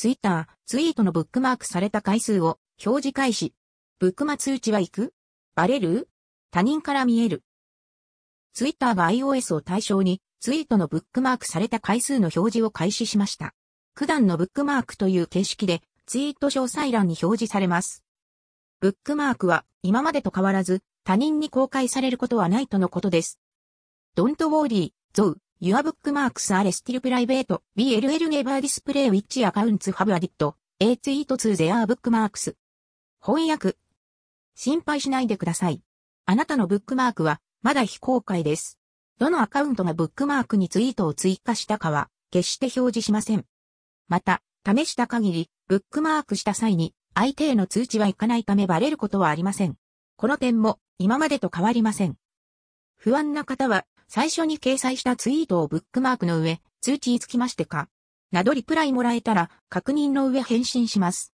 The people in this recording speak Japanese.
ツイッター、ツイートのブックマークされた回数を表示開始。ブックマ通知は行く？バレる？他人から見える？ツイッターが iOS を対象にツイートのブックマークされた回数の表示を開始しました。九段のブックマークという形式でツイート詳細欄に表示されます。ブックマークは今までと変わらず他人に公開されることはないとのことです。Don't worry, Zo. Your bookmarks are still private, BLL never display which accounts have added a tweet to their bookmarks. 翻訳。心配しないでください。あなたのブックマークはまだ非公開です。どのアカウントがブックマークにツイートを追加したかは決して表示しません。また、試した限り、ブックマークした際に相手への通知はいかないためバレることはありません。この点も今までと変わりません。不安な方は最初に掲載したツイートをブックマークの上、通知につきましてかなどリプライもらえたら確認の上返信します。